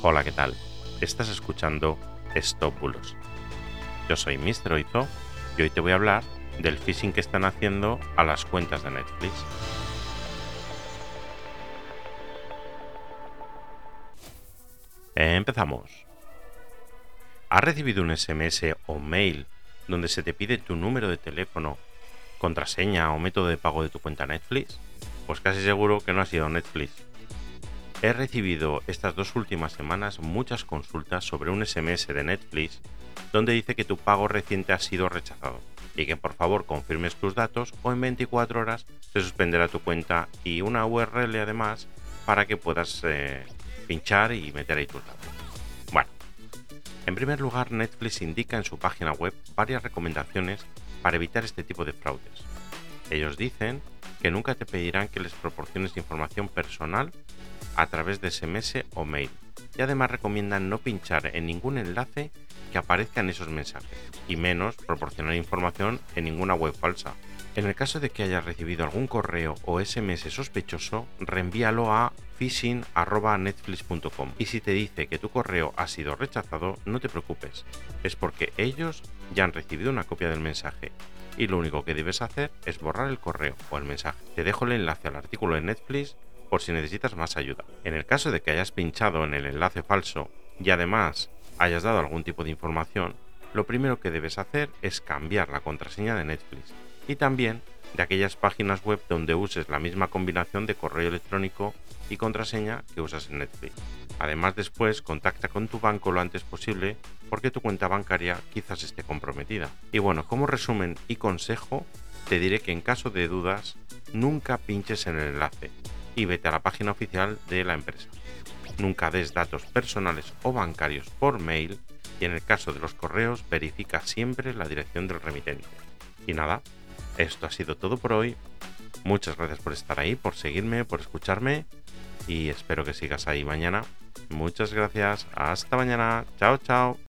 Hola, ¿qué tal? Estás escuchando Stop Bulos. Yo soy Mr. Oizo y hoy te voy a hablar del phishing que están haciendo a las cuentas de Netflix. Empezamos. ¿Has recibido un SMS o mail donde se te pide tu número de teléfono, contraseña o método de pago de tu cuenta Netflix? Pues casi seguro que no ha sido Netflix He recibido estas dos últimas semanas muchas consultas sobre un SMS de Netflix donde dice que tu pago reciente ha sido rechazado y que por favor confirmes tus datos o en 24 horas se suspenderá tu cuenta y una URL además para que puedas eh, pinchar y meter ahí tus datos. Bueno, en primer lugar Netflix indica en su página web varias recomendaciones para evitar este tipo de fraudes. Ellos dicen que nunca te pedirán que les proporciones información personal a través de SMS o mail. Y además recomiendan no pinchar en ningún enlace que aparezca en esos mensajes, y menos proporcionar información en ninguna web falsa. En el caso de que hayas recibido algún correo o SMS sospechoso, reenvíalo a phishing.netflix.com y si te dice que tu correo ha sido rechazado, no te preocupes, es porque ellos ya han recibido una copia del mensaje y lo único que debes hacer es borrar el correo o el mensaje. Te dejo el enlace al artículo de Netflix por si necesitas más ayuda. En el caso de que hayas pinchado en el enlace falso y además hayas dado algún tipo de información, lo primero que debes hacer es cambiar la contraseña de Netflix y también de aquellas páginas web donde uses la misma combinación de correo electrónico y contraseña que usas en Netflix. Además después contacta con tu banco lo antes posible porque tu cuenta bancaria quizás esté comprometida. Y bueno, como resumen y consejo, te diré que en caso de dudas, nunca pinches en el enlace, y vete a la página oficial de la empresa. Nunca des datos personales o bancarios por mail y en el caso de los correos verifica siempre la dirección del remitente. Y nada, esto ha sido todo por hoy. Muchas gracias por estar ahí, por seguirme, por escucharme y espero que sigas ahí mañana. Muchas gracias. Hasta mañana. Chao, chao.